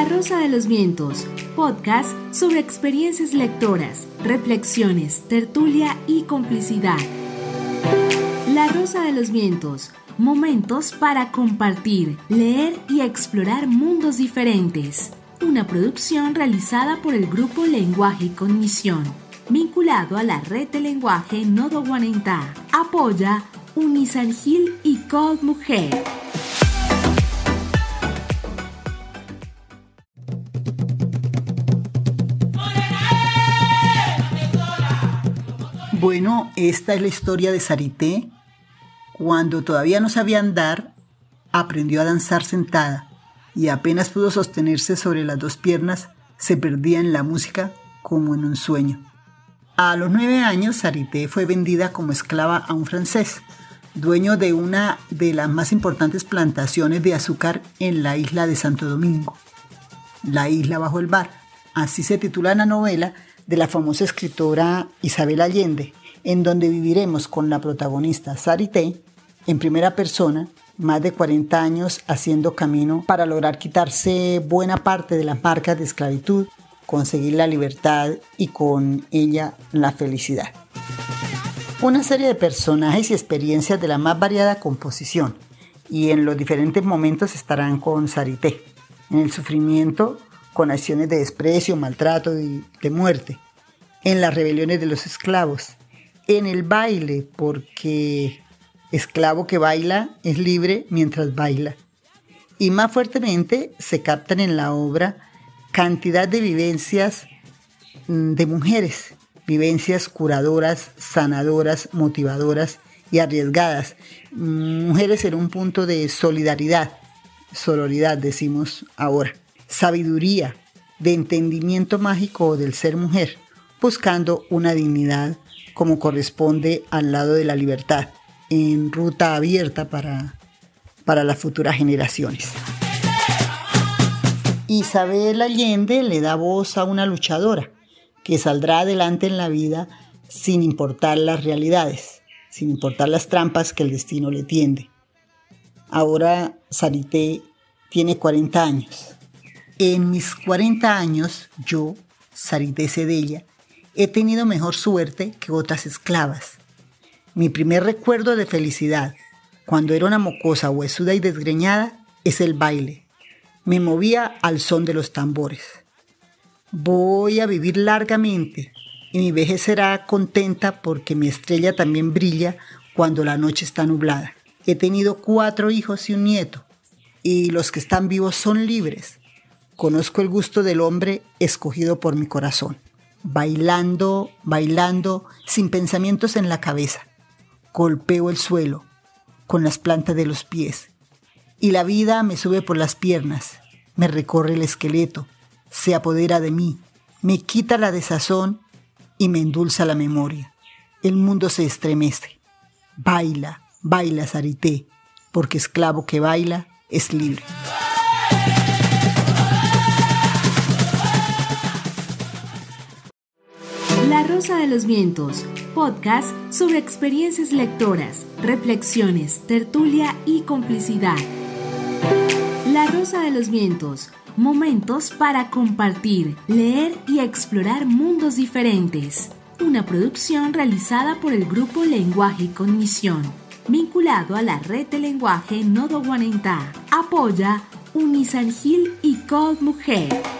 La Rosa de los Vientos, podcast sobre experiencias lectoras, reflexiones, tertulia y complicidad. La Rosa de los Vientos, momentos para compartir, leer y explorar mundos diferentes. Una producción realizada por el grupo Lenguaje y Cognición, vinculado a la red de lenguaje Nodo Guanentá. Apoya Unisangil y Code Mujer. Bueno, esta es la historia de Sarité. Cuando todavía no sabía andar, aprendió a danzar sentada y apenas pudo sostenerse sobre las dos piernas, se perdía en la música como en un sueño. A los nueve años, Sarité fue vendida como esclava a un francés, dueño de una de las más importantes plantaciones de azúcar en la isla de Santo Domingo, la isla bajo el bar. Así se titula la novela de la famosa escritora Isabel Allende, en donde viviremos con la protagonista Sarité en primera persona, más de 40 años haciendo camino para lograr quitarse buena parte de las marcas de esclavitud, conseguir la libertad y con ella la felicidad. Una serie de personajes y experiencias de la más variada composición y en los diferentes momentos estarán con Sarité. En el sufrimiento con acciones de desprecio, maltrato y de muerte, en las rebeliones de los esclavos, en el baile, porque esclavo que baila es libre mientras baila. Y más fuertemente se captan en la obra cantidad de vivencias mm, de mujeres, vivencias curadoras, sanadoras, motivadoras y arriesgadas. Mm, mujeres en un punto de solidaridad, sororidad decimos ahora sabiduría, de entendimiento mágico del ser mujer, buscando una dignidad como corresponde al lado de la libertad, en ruta abierta para, para las futuras generaciones. Isabel Allende le da voz a una luchadora que saldrá adelante en la vida sin importar las realidades, sin importar las trampas que el destino le tiende. Ahora Sarité tiene 40 años en mis 40 años, yo, Sarité Cedella, he tenido mejor suerte que otras esclavas. Mi primer recuerdo de felicidad, cuando era una mocosa huesuda y desgreñada, es el baile. Me movía al son de los tambores. Voy a vivir largamente y mi vejez será contenta porque mi estrella también brilla cuando la noche está nublada. He tenido cuatro hijos y un nieto, y los que están vivos son libres conozco el gusto del hombre escogido por mi corazón, bailando, bailando, sin pensamientos en la cabeza. Golpeo el suelo con las plantas de los pies y la vida me sube por las piernas, me recorre el esqueleto, se apodera de mí, me quita la desazón y me endulza la memoria. El mundo se estremece. Baila, baila Sarité, porque esclavo que baila es libre. La Rosa de los Vientos, podcast sobre experiencias lectoras, reflexiones, tertulia y complicidad. La Rosa de los Vientos, momentos para compartir, leer y explorar mundos diferentes. Una producción realizada por el grupo Lenguaje y Cognición, vinculado a la red de lenguaje Nodo Guanentá. Apoya Unisangil y Code Mujer.